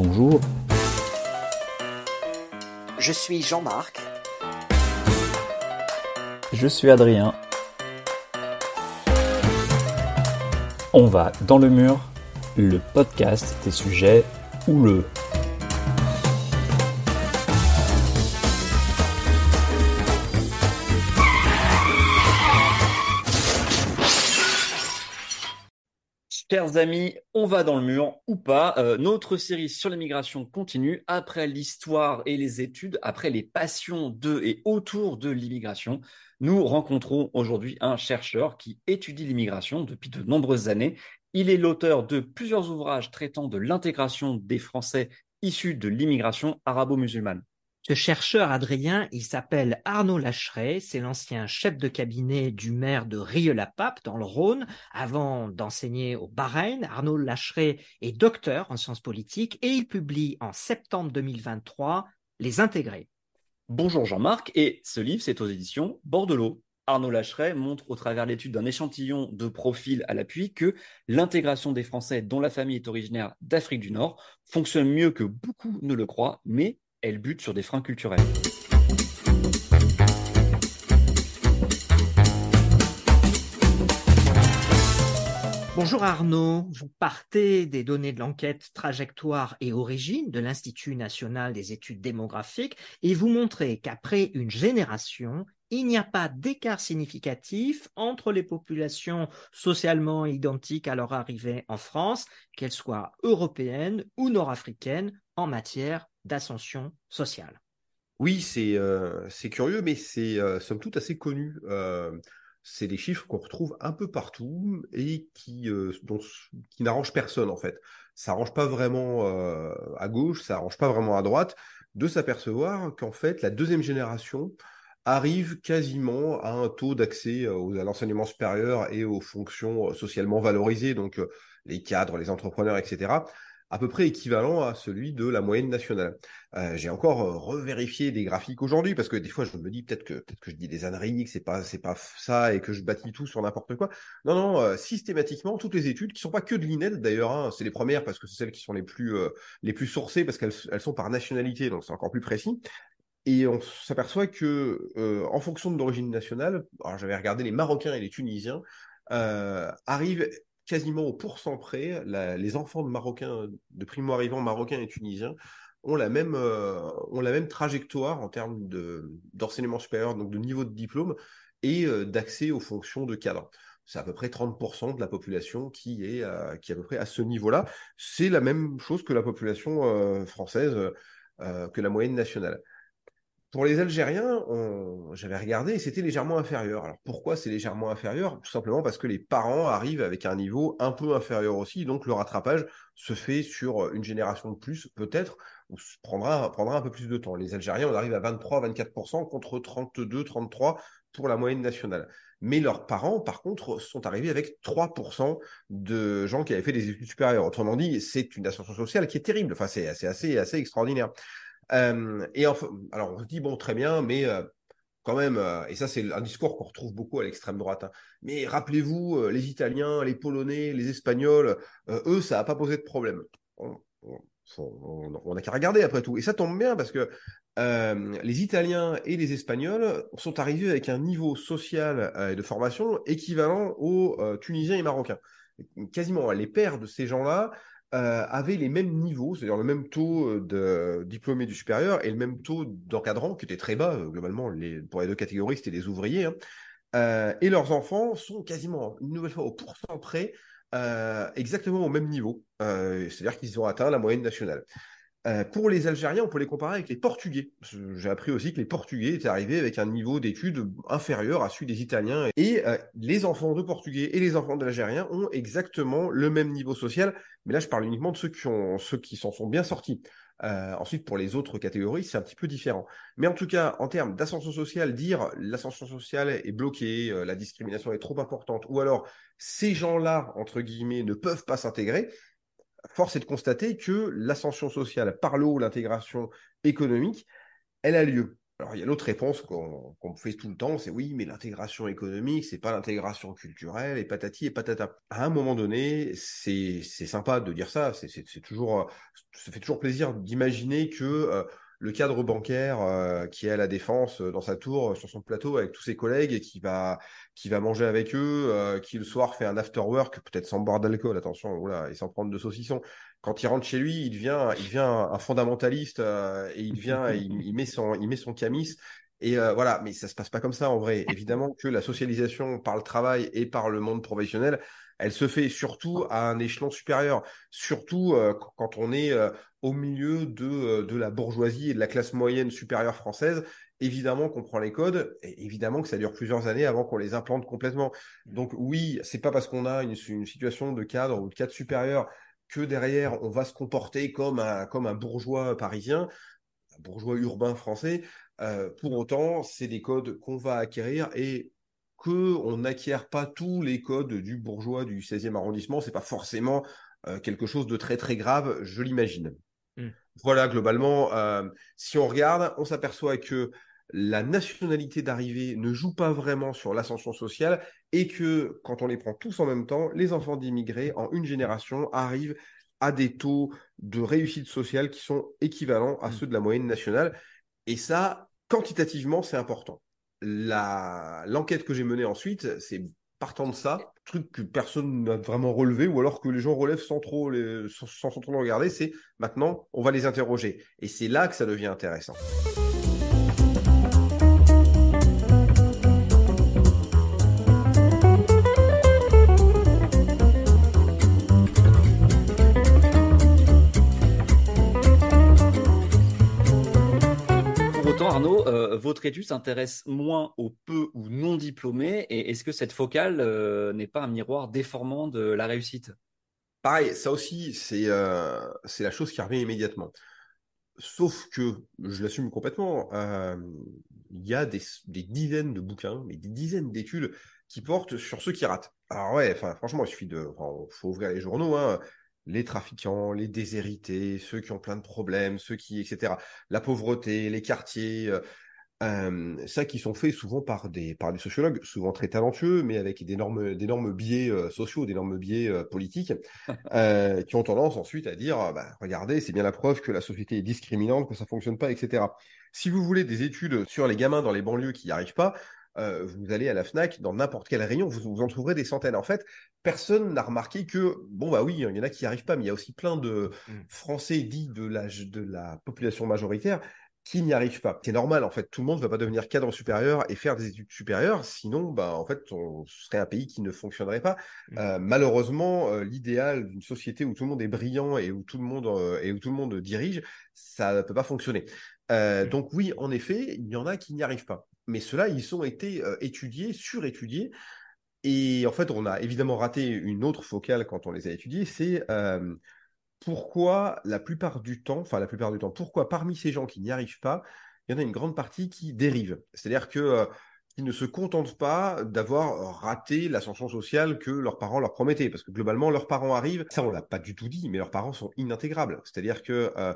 Bonjour. Je suis Jean-Marc. Je suis Adrien. On va dans le mur, le podcast des sujets houleux. Chers amis, on va dans le mur ou pas. Euh, notre série sur l'immigration continue après l'histoire et les études, après les passions de et autour de l'immigration. Nous rencontrons aujourd'hui un chercheur qui étudie l'immigration depuis de nombreuses années. Il est l'auteur de plusieurs ouvrages traitant de l'intégration des Français issus de l'immigration arabo-musulmane. Ce chercheur Adrien, il s'appelle Arnaud Lacheret, c'est l'ancien chef de cabinet du maire de Rieux-la-Pape dans le Rhône. Avant d'enseigner au Bahreïn, Arnaud Lacheret est docteur en sciences politiques et il publie en septembre 2023 Les Intégrés. Bonjour Jean-Marc, et ce livre c'est aux éditions Bordelot. Arnaud Lacheret montre au travers l'étude d'un échantillon de profils à l'appui que l'intégration des Français dont la famille est originaire d'Afrique du Nord fonctionne mieux que beaucoup ne le croient, mais elle bute sur des freins culturels. Bonjour Arnaud, vous partez des données de l'enquête Trajectoire et Origine de l'Institut national des études démographiques et vous montrez qu'après une génération, il n'y a pas d'écart significatif entre les populations socialement identiques à leur arrivée en France, qu'elles soient européennes ou nord-africaines, en matière d'ascension sociale. Oui, c'est euh, curieux, mais c'est euh, somme toute assez connu. Euh, c'est des chiffres qu'on retrouve un peu partout et qui, euh, n'arrangent personne en fait. Ça n'arrange pas vraiment à gauche, ça n'arrange pas vraiment à droite de s'apercevoir qu'en fait la deuxième génération arrive quasiment à un taux d'accès à l'enseignement supérieur et aux fonctions socialement valorisées, donc les cadres, les entrepreneurs, etc., à peu près équivalent à celui de la moyenne nationale. Euh, j'ai encore euh, revérifié des graphiques aujourd'hui parce que des fois je me dis peut-être que peut-être que je dis des âneries, que c'est pas c'est pas ça et que je bâtis tout sur n'importe quoi. Non non, euh, systématiquement toutes les études qui sont pas que de l'INED d'ailleurs, hein, c'est les premières parce que c'est celles qui sont les plus les plus sourcées parce qu'elles elles sont par nationalité donc c'est encore plus précis. Et on s'aperçoit que en fonction de l'origine nationale, j'avais regardé les Marocains et les Tunisiens arrivent quasiment au pourcent près, les enfants de Marocains, de primo-arrivants marocains et tunisiens ont la même, euh, trajectoire en termes d'enseignement supérieur, donc de niveau de diplôme et euh, d'accès aux fonctions de cadre. C'est à peu près 30% de la population qui est, euh, à peu près à ce niveau-là. C'est la même chose que la population française, que la moyenne nationale. Pour les Algériens, j'avais regardé c'était légèrement inférieur. Alors pourquoi c'est légèrement inférieur? Tout simplement parce que les parents arrivent avec un niveau un peu inférieur aussi, donc le rattrapage se fait sur une génération de plus, peut-être, ou prendra, prendra un peu plus de temps. Les Algériens, on arrive à 23-24% contre 32-33% pour la moyenne nationale. Mais leurs parents, par contre, sont arrivés avec 3% de gens qui avaient fait des études supérieures. Autrement dit, c'est une ascension sociale qui est terrible. Enfin, c'est assez, assez extraordinaire. Euh, et enfin, alors on se dit bon très bien, mais euh, quand même, euh, et ça c'est un discours qu'on retrouve beaucoup à l'extrême droite. Hein, mais rappelez-vous, les Italiens, les Polonais, les Espagnols, eux ça n'a pas posé de problème. On, n'a qu'à regarder après tout. Et ça tombe bien parce que les Italiens et les Espagnols sont arrivés avec un niveau social et de formation équivalent aux Tunisiens et Marocains. Quasiment les pères de ces gens-là euh, avaient les mêmes niveaux, c'est-à-dire le même taux euh, de diplômés du supérieur et le même taux d'encadrants qui était très bas, euh, globalement, les, pour les deux catégories, c'était les ouvriers. Hein. et leurs enfants sont quasiment, une nouvelle fois, au pourcent près, exactement au même niveau. c'est-à-dire qu'ils ont atteint la moyenne nationale. Euh, pour les Algériens, on peut les comparer avec les Portugais. J'ai appris aussi que les Portugais étaient arrivés avec un niveau d'études inférieur à celui des Italiens. Et euh, les enfants de Portugais et les enfants d'Algériens ont exactement le même niveau social. Mais là, je parle uniquement de ceux qui, ont, ceux qui s'en sont bien sortis. Euh, ensuite, pour les autres catégories, c'est un petit peu différent. Mais en tout cas, en termes d'ascension sociale, dire l'ascension sociale est bloquée, la discrimination est trop importante, ou alors ces gens-là, entre guillemets, ne peuvent pas s'intégrer, force est de constater que l'ascension sociale par l'eau, l'intégration économique, elle a lieu. Alors il y a l'autre réponse qu'on me fait tout le temps, c'est oui, mais l'intégration économique, c'est pas l'intégration culturelle et patati et patata. À un moment donné, c'est sympa de dire ça, c'est toujours, ça fait toujours plaisir d'imaginer que euh, le cadre bancaire euh, qui est à la défense euh, dans sa tour, euh, sur son plateau avec tous ses collègues et qui va qui va manger avec eux, euh, qui le soir fait un after work, peut-être sans boire d'alcool, attention, oula, et sans prendre de saucisson. Quand il rentre chez lui, il devient il devient un, un fondamentaliste euh, et il vient il, il met son il met son camis et euh, voilà, mais ça se passe pas comme ça en vrai. Évidemment que la socialisation par le travail et par le monde professionnel, elle se fait surtout à un échelon supérieur, surtout euh, quand on est euh, au milieu de, euh, de la bourgeoisie et de la classe moyenne supérieure française. Évidemment qu'on prend les codes, et évidemment que ça dure plusieurs années avant qu'on les implante complètement. Donc oui, c'est pas parce qu'on a une, une situation de cadre ou de cadre supérieur que derrière on va se comporter comme un, comme un bourgeois parisien, un bourgeois urbain français. Euh, pour autant, c'est des codes qu'on va acquérir et que on n'acquiert pas tous les codes du bourgeois du 16e arrondissement, c'est pas forcément euh, quelque chose de très très grave, je l'imagine. Mm. Voilà, globalement, euh, si on regarde, on s'aperçoit que la nationalité d'arrivée ne joue pas vraiment sur l'ascension sociale et que quand on les prend tous en même temps, les enfants d'immigrés en une génération arrivent à des taux de réussite sociale qui sont équivalents à Mm. ceux de la moyenne nationale. Et ça, quantitativement, c'est important l'enquête que j'ai menée ensuite, c'est partant de ça, truc que personne n'a vraiment relevé, ou alors que les gens relèvent sans trop les, sans, sans trop regarder, c'est maintenant on va les interroger. Et c'est là que ça devient intéressant. Arnaud, euh, votre étude s'intéresse moins aux peu ou non diplômés. Et est-ce que cette focale euh, n'est pas un miroir déformant de la réussite? Pareil, ça aussi, c'est euh, c'est la chose qui revient immédiatement. Sauf que, je l'assume complètement, il y a des, dizaines de bouquins, mais des dizaines d'études qui portent sur ceux qui ratent. Alors ouais, franchement, il suffit de, faut ouvrir les journaux, hein, les trafiquants, les déshérités, ceux qui ont plein de problèmes, ceux qui, etc. La pauvreté, les quartiers, euh, euh, ça qui sont faits souvent par des par des sociologues, souvent très talentueux, mais avec d'énormes d'énormes biais euh, sociaux, d'énormes biais euh, politiques, qui ont tendance ensuite à dire, ah, bah, regardez, c'est bien la preuve que la société est discriminante, que ça fonctionne pas, etc. Si vous voulez des études sur les gamins dans les banlieues qui n'y arrivent pas, euh, vous allez à la Fnac, dans n'importe quel rayon, vous, vous en trouverez des centaines. En fait, personne n'a remarqué que, bon bah oui, il y en a qui n'y arrivent pas, mais il y a aussi plein de Mm. Français dits de la, de la population majoritaire qui n'y arrivent pas. C'est normal, en fait, tout le monde ne va pas devenir cadre supérieur et faire des études supérieures, sinon, bah, en fait, on serait un pays qui ne fonctionnerait pas. Mm. Euh, malheureusement, euh, l'idéal d'une société où tout le monde est brillant et où tout le monde euh, et où tout le monde dirige, ça ne peut pas fonctionner. Mm. donc oui, en effet, il y en a qui n'y arrivent pas. Mais ceux-là, ils ont été euh, étudiés, surétudiés. Et en fait, on a évidemment raté une autre focale quand on les a étudiés, c'est euh, pourquoi la plupart du temps, enfin la plupart du temps, pourquoi parmi ces gens qui n'y arrivent pas, il y en a une grande partie qui dérive. C'est-à-dire que euh, ils ne se contentent pas d'avoir raté l'ascension sociale que leurs parents leur promettaient, parce que globalement leurs parents arrivent, ça on l'a pas du tout dit, mais leurs parents sont inintégrables. C'est-à-dire que euh,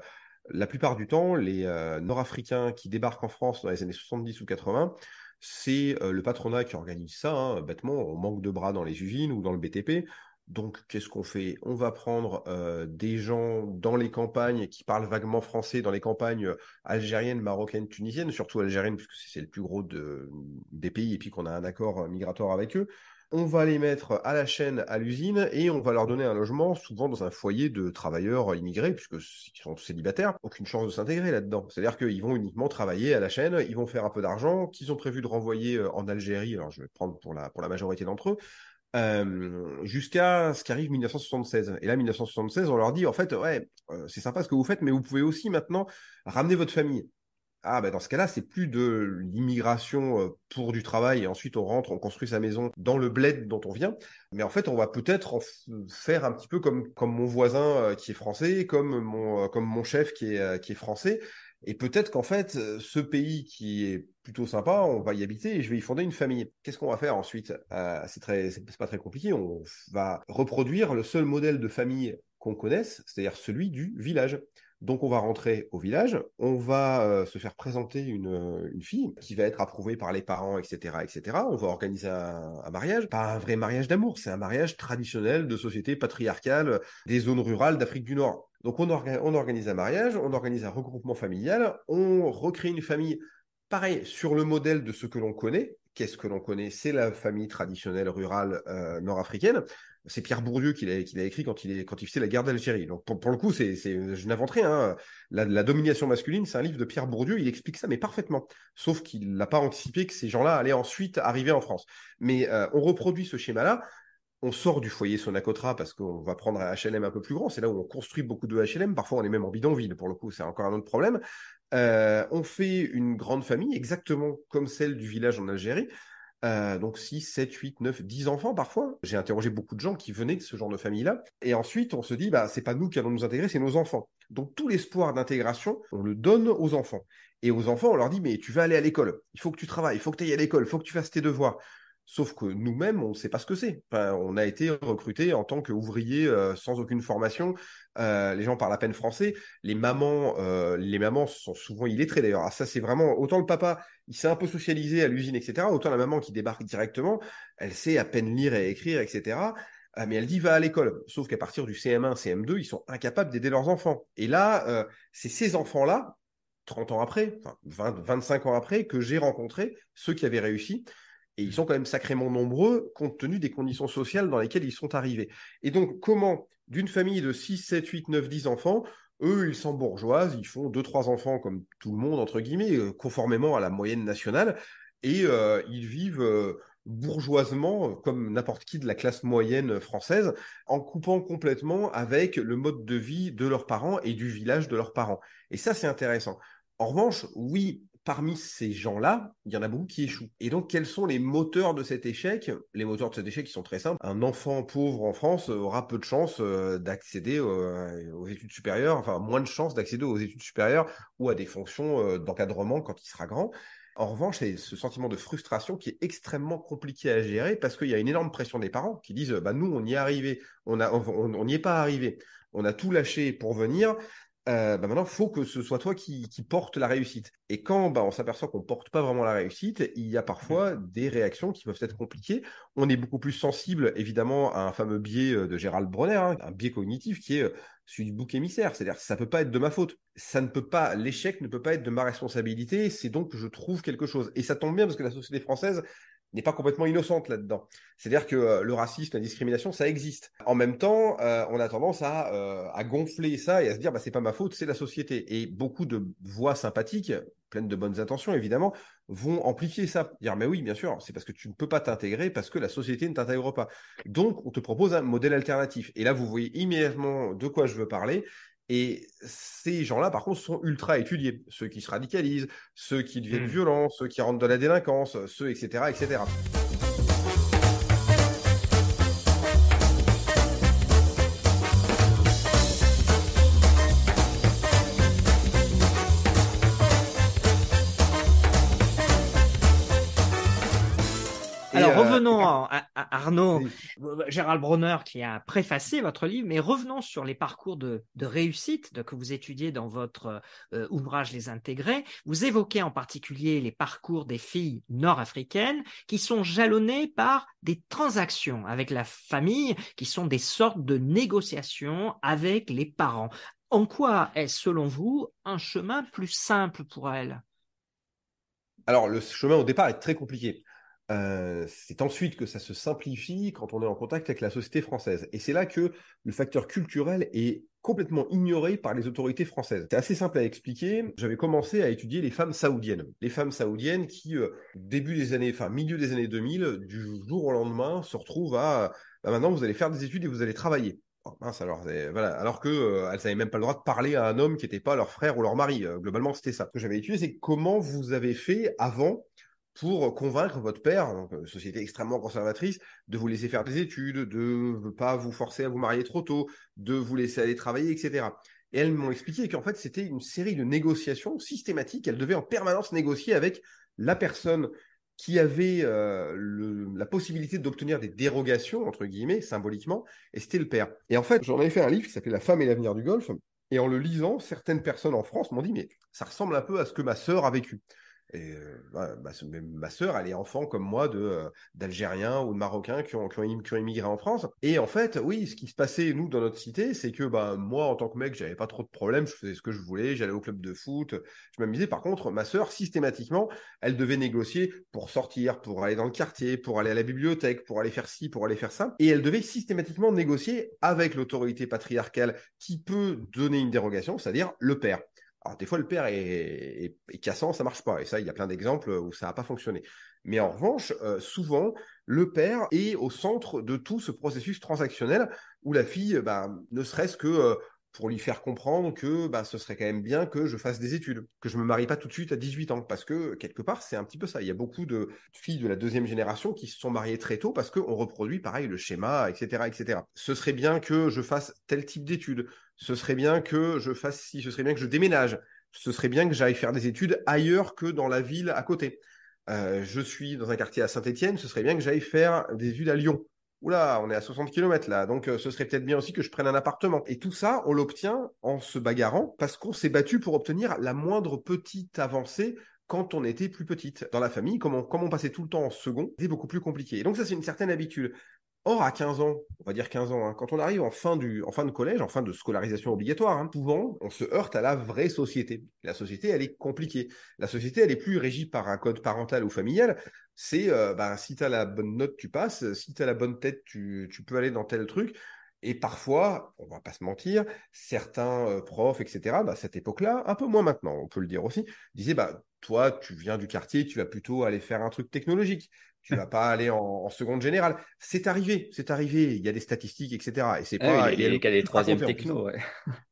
la plupart du temps, les euh, Nord-Africains qui débarquent en France dans les années 70 ou 80, c'est euh, le patronat qui organise ça. hein, bêtement, on manque de bras dans les usines ou dans le BTP. Donc, qu'est-ce qu'on fait? On va prendre euh, des gens dans les campagnes qui parlent vaguement français, dans les campagnes algériennes, marocaines, tunisiennes, surtout algériennes, puisque c'est le plus gros de, des pays, et puis qu'on a un accord migratoire avec eux. On va les mettre à la chaîne, à l'usine, et on va leur donner un logement, souvent dans un foyer de travailleurs immigrés, puisque ils sont célibataires, aucune chance de s'intégrer là-dedans. C'est-à-dire qu'ils vont uniquement travailler à la chaîne, ils vont faire un peu d'argent, qu'ils ont prévu de renvoyer euh, en Algérie, alors je vais prendre pour la, majorité d'entre eux, euh, jusqu'à ce qu'arrive 1976. Et là, 1976, on leur dit, en fait, ouais, euh, c'est sympa ce que vous faites, mais vous pouvez aussi maintenant ramener votre famille. Ah, ben dans ce cas-là, c'est plus de l'immigration pour du travail et ensuite on rentre, on construit sa maison dans le bled dont on vient. Mais en fait, on va peut-être faire un petit peu comme, comme mon voisin qui est français, comme mon, comme mon chef qui est, qui est français. Et peut-être qu'en fait, ce pays qui est plutôt sympa, on va y habiter et je vais y fonder une famille. Qu'est-ce qu'on va faire ensuite? Euh, C'est très, c'est pas très compliqué. On va reproduire le seul modèle de famille qu'on connaisse, c'est-à-dire celui du village. Donc on va rentrer au village, on va euh, se faire présenter une, euh, une, fille qui va être approuvée par les parents, etc., etc. On va organiser un, mariage, pas un vrai mariage d'amour, c'est un mariage traditionnel de société patriarcale des zones rurales d'Afrique du Nord. Donc on, on organise un mariage, on organise un regroupement familial, on recrée une famille pareil sur le modèle de ce que l'on connaît. Qu'est-ce que l'on connaît? C'est la famille traditionnelle rurale euh, nord-africaine c'est Pierre Bourdieu qui l'a, écrit quand il, est, faisait la guerre d'Algérie. Donc pour, le coup, c'est, je n'invente rien. Hein. La, domination masculine, c'est un livre de Pierre Bourdieu. Il explique ça, mais parfaitement. Sauf qu'il n'a pas anticipé que ces gens-là allaient ensuite arriver en France. Mais euh, on reproduit ce schéma-là. On sort du foyer Sonacotra parce qu'on va prendre un HLM un peu plus grand. C'est là où on construit beaucoup de HLM. Parfois, on est même en bidonville. Pour le coup, c'est encore un autre problème. Euh, on fait une grande famille, exactement comme celle du village en Algérie. Euh, donc 6, 7, 8, 9, 10 enfants parfois. J'ai interrogé beaucoup de gens qui venaient de ce genre de famille-là. Et ensuite, on se dit, bah, c'est pas nous qui allons nous intégrer, c'est nos enfants. Donc tout l'espoir d'intégration, on le donne aux enfants. Et aux enfants, on leur dit, mais tu vas aller à l'école, il faut que tu travailles, il faut que tu ailles à l'école, il faut que tu fasses tes devoirs. Sauf que nous-mêmes, on ne sait pas ce que c'est. on a été recrutés en tant qu'ouvriers euh, sans aucune formation. Euh, les gens parlent à peine français. Les mamans, euh, les mamans sont souvent illettrées d'ailleurs. Ah, ça, c'est vraiment autant le papa, il s'est un peu socialisé à l'usine, etc. Autant la maman qui débarque directement, elle sait à peine lire et écrire, etc. Ah, mais elle dit va à l'école. Sauf qu'à partir du CM1, CM2, ils sont incapables d'aider leurs enfants. Et là, c'est ces enfants-là, 30 ans après, enfin 20, 25 ans après, que j'ai rencontré ceux qui avaient réussi et ils sont quand même sacrément nombreux compte tenu des conditions sociales dans lesquelles ils sont arrivés. Et donc, comment, d'une famille de 6, 7, 8, 9, 10 enfants, eux, ils sont bourgeoises, ils font 2-3 enfants comme tout le monde, entre guillemets, euh, conformément à la moyenne nationale, et euh, ils vivent euh, bourgeoisement, comme n'importe qui de la classe moyenne française, en coupant complètement avec le mode de vie de leurs parents et du village de leurs parents. Et ça, c'est intéressant. En revanche, oui, parmi ces gens-là, il y en a beaucoup qui échouent. Et donc, quels sont les moteurs de cet échec? Les moteurs de cet échec, sont très simples. Un enfant pauvre en France aura peu de chances euh, d'accéder euh, aux études supérieures, enfin moins de chances d'accéder aux études supérieures ou à des fonctions euh, d'encadrement quand il sera grand. En revanche, c'est ce sentiment de frustration qui est extrêmement compliqué à gérer parce qu'il y a une énorme pression des parents qui disent bah nous on y est arrivé, on n'y est pas arrivé, on a tout lâché pour venir. Euh, bah maintenant, il faut que ce soit toi qui, qui porte la réussite. Et quand bah, on s'aperçoit qu'on ne porte pas vraiment la réussite, il y a parfois mmh. des réactions qui peuvent être compliquées. On est beaucoup plus sensible, évidemment, à un fameux biais euh, de Gérald Bronner, hein, un biais cognitif qui est euh, celui du bouc émissaire. C'est-à-dire ça peut pas être de ma faute. Ça ne peut pas, l'échec ne peut pas être de ma responsabilité. C'est donc que je trouve quelque chose. Et ça tombe bien parce que la société française n'est pas complètement innocente là-dedans. C'est-à-dire que euh, le racisme, la discrimination, ça existe. En même temps, euh, on a tendance à, euh, à, gonfler ça et à se dire, bah, c'est pas ma faute, c'est la société. Et beaucoup de voix sympathiques, pleines de bonnes intentions évidemment, vont amplifier ça. Dire, mais oui, bien sûr, c'est parce que tu ne peux pas t'intégrer parce que la société ne t'intègre pas. Donc, on te propose un modèle alternatif. Et là, vous voyez immédiatement de quoi je veux parler. Et ces gens-là, par contre, sont ultra étudiés. Ceux qui se radicalisent, ceux qui deviennent mmh. violents, ceux qui rentrent dans la délinquance, ceux, etc., etc. revenons à, Arnaud, Gérald Bronner qui a préfacé votre livre, mais revenons sur les parcours de, réussite de, que vous étudiez dans votre euh, ouvrage Les Intégrés. Vous évoquez en particulier les parcours des filles nord-africaines qui sont jalonnés par des transactions avec la famille, qui sont des sortes de négociations avec les parents. En quoi est, selon vous, un chemin plus simple pour elles? Alors, le chemin au départ est très compliqué. Euh, c'est ensuite que ça se simplifie quand on est en contact avec la société française. Et c'est là que le facteur culturel est complètement ignoré par les autorités françaises. C'est assez simple à expliquer. J'avais commencé à étudier les femmes saoudiennes. Les femmes saoudiennes qui, euh, début des années, enfin milieu des années 2000, du jour au lendemain, se retrouvent à bah, maintenant vous allez faire des études et vous allez travailler. Oh, alors, voilà. que euh, elles n'avaient même pas le droit de parler à un homme qui n'était pas leur frère ou leur mari. globalement, c'était ça. Ce que j'avais étudié, c'est comment vous avez fait avant pour convaincre votre père, donc, euh, société extrêmement conservatrice, de vous laisser faire des études, de ne pas vous forcer à vous marier trop tôt, de vous laisser aller travailler, etc. Et elles m'ont expliqué qu'en fait, c'était une série de négociations systématiques. Elles devaient en permanence négocier avec la personne qui avait euh, la possibilité d'obtenir des dérogations, entre guillemets, symboliquement, et c'était le père. Et en fait, j'en avais fait un livre qui s'appelait La femme et l'avenir du Golfe, Et en le lisant, certaines personnes en France m'ont dit, mais ça ressemble un peu à ce que ma sœur a vécu. Et euh, bah, ma, ma sœur, elle est enfant comme moi de euh, d'Algériens ou de Marocains qui ont, qui, ont, qui ont immigré en France. Et en fait, oui, ce qui se passait nous dans notre cité, c'est que bah moi en tant que mec, j'avais pas trop de problèmes, je faisais ce que je voulais, j'allais au club de foot, je m'amusais. Par contre, ma sœur, systématiquement, elle devait négocier pour sortir, pour aller dans le quartier, pour aller à la bibliothèque, pour aller faire ci, pour aller faire ça, et elle devait systématiquement négocier avec l'autorité patriarcale qui peut donner une dérogation, c'est-à-dire le père. Alors des fois le père est, cassant, ça marche pas. Et ça, il y a plein d'exemples où ça n'a pas fonctionné. Mais en revanche, euh, souvent, le père est au centre de tout ce processus transactionnel où la fille, bah, ne serait-ce que euh, pour lui faire comprendre que bah, ce serait quand même bien que je fasse des études, que je me marie pas tout de suite à 18 ans, parce que quelque part c'est un petit peu ça. Il y a beaucoup de filles de la deuxième génération qui se sont mariées très tôt parce qu'on reproduit pareil le schéma, etc., etc. Ce serait bien que je fasse tel type d'études, ce serait bien que je fasse ci, ce serait bien que je déménage, ce serait bien que j'aille faire des études ailleurs que dans la ville à côté. Euh, je suis dans un quartier à Saint-Étienne, ce serait bien que j'aille faire des études à Lyon. Oula, on est à 60 km là, donc euh, ce serait peut-être bien aussi que je prenne un appartement. Et tout ça, on l'obtient en se bagarrant parce qu'on s'est battu pour obtenir la moindre petite avancée quand on était plus petite. Dans la famille, comme on, comme on passait tout le temps en second, c'était beaucoup plus compliqué. Et donc ça, c'est une certaine habitude. Or, à 15 ans, on va dire 15 ans, hein, quand on arrive en fin, de collège, en fin de scolarisation obligatoire, hein, souvent, on se heurte à la vraie société. La société, elle est compliquée. La société, elle est plus régie par un code parental ou familial. C'est, euh, bah, si tu as la bonne note, tu passes. Si tu as la bonne tête, tu, peux aller dans tel truc. Et parfois, on va pas se mentir, certains euh, profs, etc., bah, à cette époque-là, un peu moins maintenant, on peut le dire aussi, disaient, bah, toi, tu viens du quartier, tu vas plutôt aller faire un truc technologique tu vas pas aller en, seconde générale. C'est arrivé, c'est arrivé. Il y a des statistiques, etc. Et c'est ah pas. il y a des, des troisième techno. Ouais.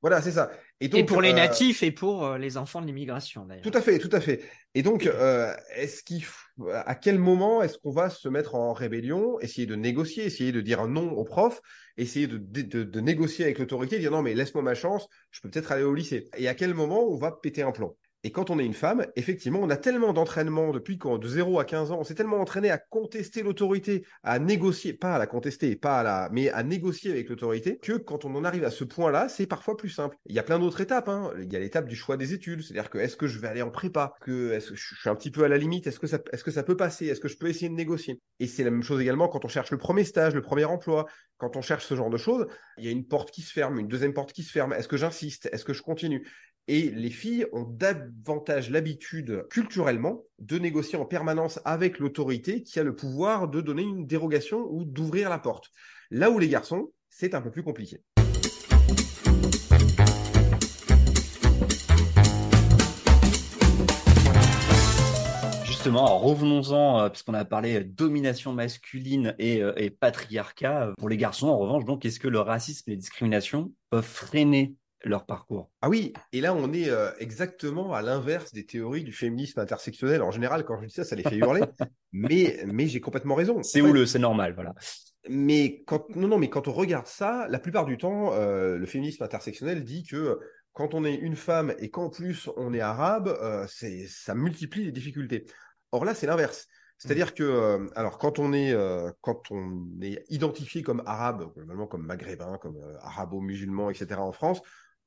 Voilà, c'est ça. Et, donc, et pour les euh, natifs et pour euh, les enfants de l'immigration, d'ailleurs. Tout à fait, tout à fait. Et donc, euh, est-ce qu'il, à quel moment est-ce qu'on va se mettre en rébellion, essayer de négocier, essayer de dire non au prof, essayer de, de, de négocier avec l'autorité, dire non mais laisse-moi ma chance, je peux peut-être aller au lycée. Et à quel moment on va péter un plan et quand on est une femme, effectivement, on a tellement d'entraînement depuis quand de 0 à 15 ans, on s'est tellement entraîné à contester l'autorité, à négocier, pas à la contester, pas à la, mais à négocier avec l'autorité, que quand on en arrive à ce point-là, c'est parfois plus simple. Il y a plein d'autres étapes. Hein. Il y a l'étape du choix des études, c'est-à-dire que est-ce que je vais aller en prépa, que est-ce que je suis un petit peu à la limite, est-ce que ça peut passer, est-ce que je peux essayer de négocier? Et c'est la même chose également quand on cherche le premier stage, le premier emploi, quand on cherche ce genre de choses, il y a une porte qui se ferme, une deuxième porte qui se ferme. Est-ce que j'insiste, est-ce que je continue? Et les filles ont davantage l'habitude, culturellement, de négocier en permanence avec l'autorité qui a le pouvoir de donner une dérogation ou d'ouvrir la porte. Là où les garçons, c'est un peu plus compliqué. Justement, revenons-en, euh, puisqu'on a parlé domination masculine et, euh, et, patriarcat. Pour les garçons, en revanche, donc, est-ce que le racisme et les discriminations peuvent freiner leur parcours. Ah oui, et là on est euh, exactement à l'inverse des théories du féminisme intersectionnel. En général, quand je dis ça, ça les fait hurler, mais, mais j'ai complètement raison. C'est où le c'est normal, voilà. Mais quand non non, mais quand on regarde ça, la plupart du temps, euh, le féminisme intersectionnel dit que quand on est une femme et qu'en plus on est arabe, euh, c'est ça multiplie les difficultés. Or là, c'est l'inverse. C'est-à-dire mmh. que, alors, quand on est, quand on est identifié comme arabe, normalement comme maghrébin, comme arabo-musulman, etc. en France,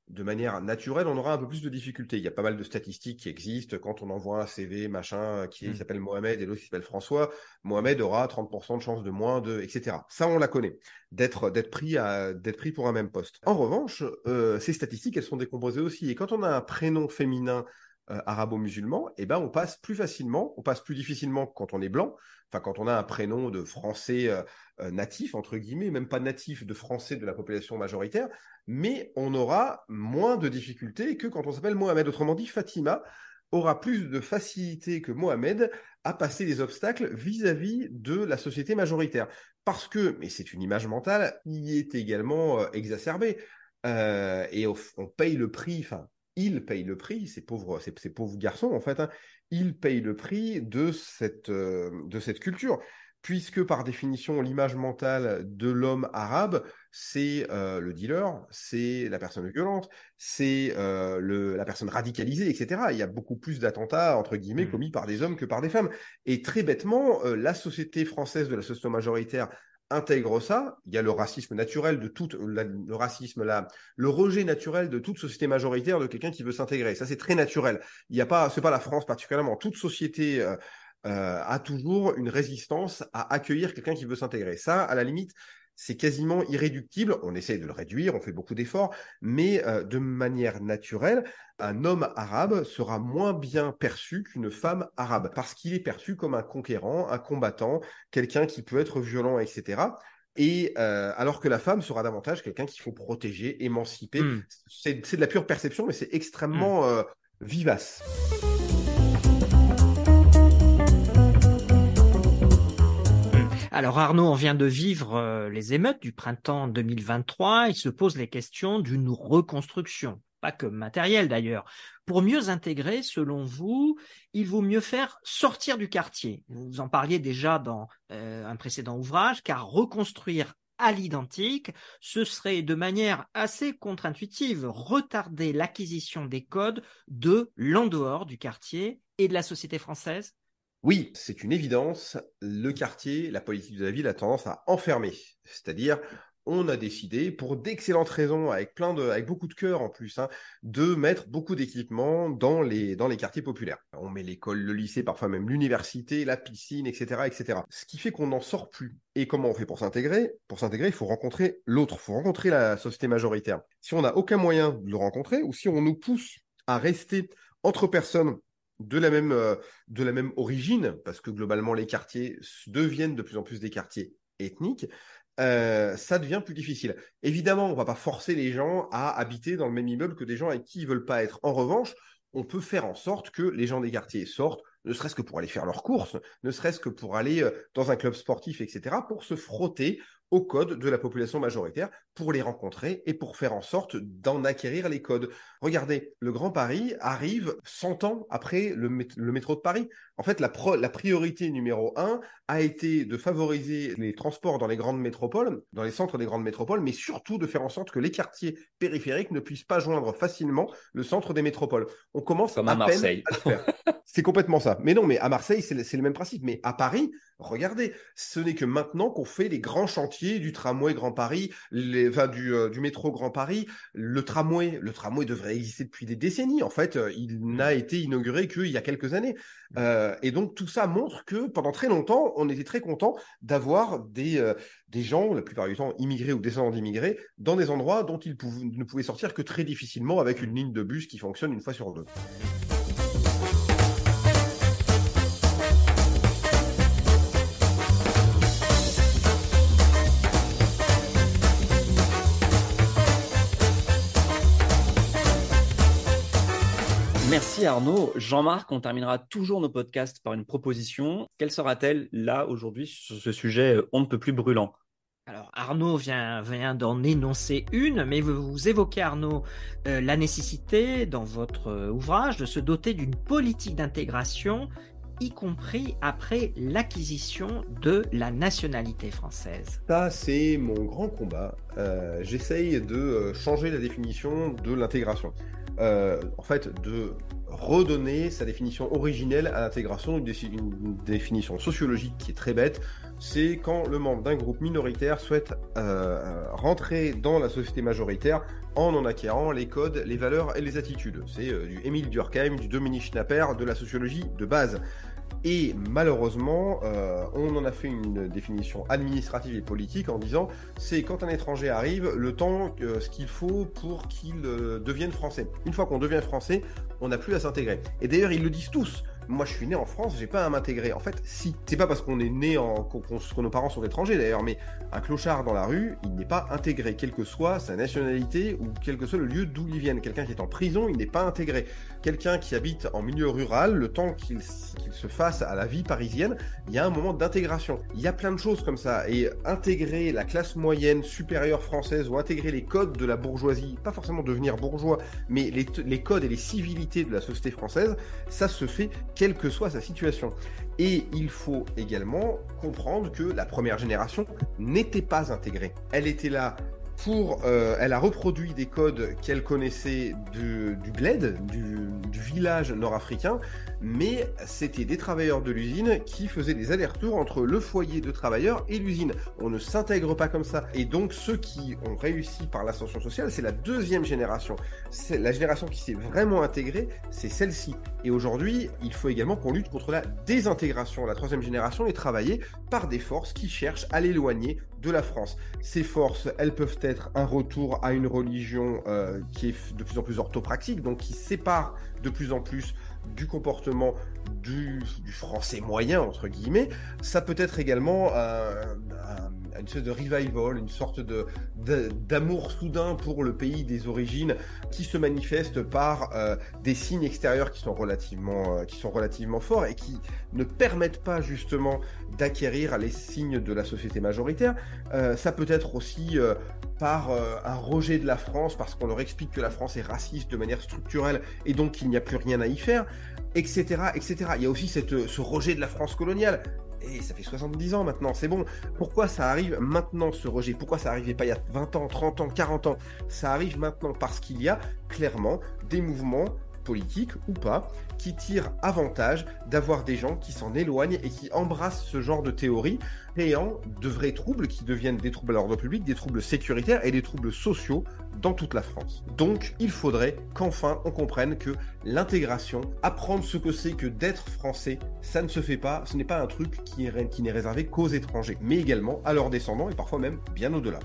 de manière naturelle, on aura un peu plus de difficultés. Il y a pas mal de statistiques qui existent. Quand on envoie un CV, machin, qui mmh. s'appelle Mohamed et l'autre qui s'appelle François, Mohamed aura 30% de chance de moins de, etc. Ça, on la connaît. D'être, d'être pris à, d'être pris pour un même poste. En revanche, euh, ces statistiques, elles sont décomposées aussi. Et quand on a un prénom féminin euh, arabo-musulman, eh ben, on passe plus facilement, on passe plus difficilement quand on est blanc. Enfin, quand on a un prénom de français euh, natif, entre guillemets, même pas natif de français de la population majoritaire, mais on aura moins de difficultés que quand on s'appelle Mohamed. Autrement dit, Fatima aura plus de facilité que Mohamed à passer les obstacles vis-à-vis de la société majoritaire. Parce que, mais c'est une image mentale, qui est également euh, exacerbée. Euh, et on, paye le prix, enfin, il paye le prix, ces pauvres, ces, pauvres garçons, en fait, hein, ils payent le prix de cette, euh, de cette culture puisque par définition, l'image mentale de l'homme arabe, c'est euh, le dealer, c'est la personne violente, c'est euh, la personne radicalisée, etc. Il y a beaucoup plus d'attentats, entre guillemets, mmh. commis par des hommes que par des femmes. Et très bêtement, la société française de la société majoritaire intègre ça, il y a le racisme naturel de toute le racisme là, le rejet naturel de toute société majoritaire de quelqu'un qui veut s'intégrer. Ça c'est très naturel. Il y a pas, c'est pas la France particulièrement. Toute société euh, euh, a toujours une résistance à accueillir quelqu'un qui veut s'intégrer. Ça, à la limite, c'est quasiment irréductible. On essaie de le réduire, on fait beaucoup d'efforts, mais euh, de manière naturelle, un homme arabe sera moins bien perçu qu'une femme arabe, parce qu'il est perçu comme un conquérant, un combattant, quelqu'un qui peut être violent, etc. Et euh, alors que la femme sera davantage quelqu'un qu'il faut protéger, émanciper. Hmm. C'est de la pure perception, mais c'est extrêmement hmm. euh, vivace. Alors Arnaud, on vient de vivre euh, les émeutes du printemps 2023. Il se pose les questions d'une reconstruction, pas que matérielle d'ailleurs. Pour mieux intégrer, selon vous, il vaut mieux faire sortir du quartier. Vous en parliez déjà dans euh, un précédent ouvrage, car reconstruire à l'identique, ce serait de manière assez contre-intuitive retarder l'acquisition des codes de l'en dehors du quartier et de la société française oui, c'est une évidence. Le quartier, la politique de la ville a tendance à enfermer. C'est-à-dire, on a décidé, pour d'excellentes raisons, avec plein de, avec beaucoup de cœur en plus, hein, de mettre beaucoup d'équipements dans les, quartiers populaires. On met l'école, le lycée, parfois même l'université, la piscine, etc., etc. Ce qui fait qu'on n'en sort plus. Et comment on fait pour s'intégrer? Pour s'intégrer, il faut rencontrer l'autre, il faut rencontrer la société majoritaire. Si on n'a aucun moyen de le rencontrer, ou si on nous pousse à rester entre personnes de la même, euh, de la même origine, parce que globalement les quartiers deviennent de plus en plus des quartiers ethniques, euh, ça devient plus difficile. Évidemment, on va pas forcer les gens à habiter dans le même immeuble que des gens avec qui ils veulent pas être. En revanche, on peut faire en sorte que les gens des quartiers sortent, ne serait-ce que pour aller faire leurs courses, ne serait-ce que pour aller euh, dans un club sportif, etc., pour se frotter au code de la population majoritaire pour les rencontrer et pour faire en sorte d'en acquérir les codes. Regardez, le Grand Paris arrive 100 ans après le, métro de Paris. En fait, la, la, priorité numéro un a été de favoriser les transports dans les grandes métropoles, dans les centres des grandes métropoles, mais surtout de faire en sorte que les quartiers périphériques ne puissent pas joindre facilement le centre des métropoles. On commence Comme à, Marseille. à faire. C'est complètement ça. Mais non, mais à Marseille, c'est le, le même principe. Mais à Paris, regardez, ce n'est que maintenant qu'on fait les grands chantiers du tramway Grand Paris, les, enfin, du, euh, du, métro Grand Paris. Le tramway, le tramway devrait exister depuis des décennies. En fait, euh, il n'a été inauguré qu'il y a quelques années. Euh, et donc tout ça montre que pendant très longtemps, on était très content d'avoir des, euh, des gens, la plupart du temps immigrés ou descendants d'immigrés, dans des endroits dont ils ne pouvaient sortir que très difficilement avec une ligne de bus qui fonctionne une fois sur deux. Merci Arnaud. Jean-Marc, on terminera toujours nos podcasts par une proposition. Quelle sera-t-elle là aujourd'hui sur ce sujet euh, on ne peut plus brûlant? Alors Arnaud vient, vient d'en énoncer une, mais vous, évoquez Arnaud euh, la nécessité dans votre euh, ouvrage de se doter d'une politique d'intégration, y compris après l'acquisition de la nationalité française. Ça c'est mon grand combat. J'essaye de changer la définition de l'intégration. Euh, en fait, de redonner sa définition originelle à l'intégration, une, définition sociologique qui est très bête. C'est quand le membre d'un groupe minoritaire souhaite euh, rentrer dans la société majoritaire en en acquérant les codes, les valeurs et les attitudes. C'est euh, du Émile Durkheim, du Dominique Schnapper, de la sociologie de base. Et malheureusement, euh, on en a fait une définition administrative et politique en disant c'est quand un étranger arrive, le temps, euh, ce qu'il faut pour qu'il euh, devienne français. Une fois qu'on devient français, on n'a plus à s'intégrer. Et d'ailleurs, ils le disent tous moi je suis né en France, j'ai pas à m'intégrer. En fait, si. C'est pas parce qu'on est né en. que nos parents sont étrangers d'ailleurs, mais un clochard dans la rue, il n'est pas intégré, quelle que soit sa nationalité ou quel que soit le lieu d'où il vienne. Quelqu'un qui est en prison, il n'est pas intégré. Quelqu'un qui habite en milieu rural, le temps qu'il se fasse à la vie parisienne, il y a un moment d'intégration. Il y a plein de choses comme ça. Et intégrer la classe moyenne supérieure française ou intégrer les codes de la bourgeoisie, pas forcément devenir bourgeois, mais les codes et les civilités de la société française, ça se fait quelle que soit sa situation. Et il faut également comprendre que la première génération n'était pas intégrée. Elle était là pour, euh, elle a reproduit des codes qu'elle connaissait du, bled, du village nord-africain, mais c'était des travailleurs de l'usine qui faisaient des allers-retours entre le foyer de travailleurs et l'usine. On ne s'intègre pas comme ça. Et donc ceux qui ont réussi par l'ascension sociale, c'est la deuxième génération. C'est la génération qui s'est vraiment intégrée, c'est celle-ci. Et aujourd'hui, il faut également qu'on lutte contre la désintégration. La troisième génération est travaillée par des forces qui cherchent à l'éloigner de la France. Ces forces, elles peuvent être un retour à une religion euh, qui est de plus en plus orthopraxique, donc qui sépare de plus en plus du comportement du, français moyen, entre guillemets, ça peut être également un, une sorte de revival, une sorte d'amour soudain pour le pays des origines qui se manifeste par euh, des signes extérieurs qui sont relativement, euh, qui sont relativement forts et qui ne permettent pas justement d'acquérir les signes de la société majoritaire. Euh, ça peut être aussi par un rejet de la France parce qu'on leur explique que la France est raciste de manière structurelle et donc qu'il n'y a plus rien à y faire, etc., etc. Il y a aussi ce rejet de la France coloniale. Et ça fait 70 ans maintenant, c'est bon. Pourquoi ça arrive maintenant ce rejet? Pourquoi ça arrivait pas il y a 20 ans, 30 ans, 40 ans? Ça arrive maintenant parce qu'il y a clairement des mouvements politiques ou pas, qui tirent avantage d'avoir des gens qui s'en éloignent et qui embrassent ce genre de théorie, créant de vrais troubles qui deviennent des troubles à l'ordre public, des troubles sécuritaires et des troubles sociaux dans toute la France. Donc, il faudrait qu'enfin on comprenne que l'intégration, apprendre ce que c'est que d'être français, ça ne se fait pas, ce n'est pas un truc qui n'est réservé qu'aux étrangers, mais également à leurs descendants et parfois même bien au-delà.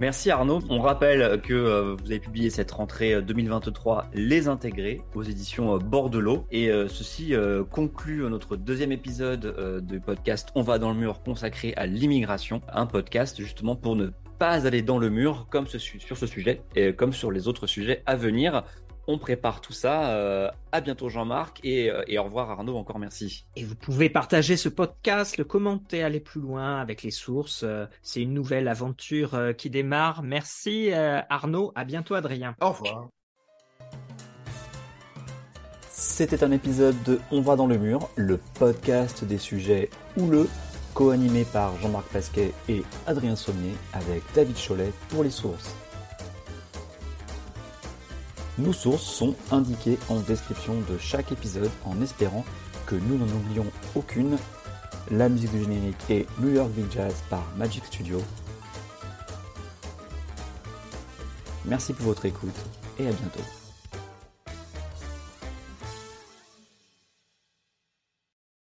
Merci Arnaud. On rappelle que euh, vous avez publié cette rentrée 2023 Les Intégrés aux éditions euh, Bordelot. Et euh, ceci conclut notre deuxième épisode du podcast On va dans le mur consacré à l'immigration. Un podcast justement pour ne pas aller dans le mur comme sur ce sujet et comme sur les autres sujets à venir on prépare tout ça. Euh, à bientôt Jean-Marc et, euh, et, au revoir Arnaud, encore merci. Et vous pouvez partager ce podcast, le commenter, aller plus loin avec les sources. Euh, c'est une nouvelle aventure euh, qui démarre. Merci Arnaud, à bientôt Adrien. Au revoir. C'était un épisode de On va dans le mur, le podcast des sujets houleux, co-animé par Jean-Marc Pasquet et Adrien Sommier avec David Cholet pour les sources. Nos sources sont indiquées en description de chaque épisode en espérant que nous n'en oublions aucune. La musique du générique est New York Big Jazz par Magic Studio. Merci pour votre écoute et à bientôt.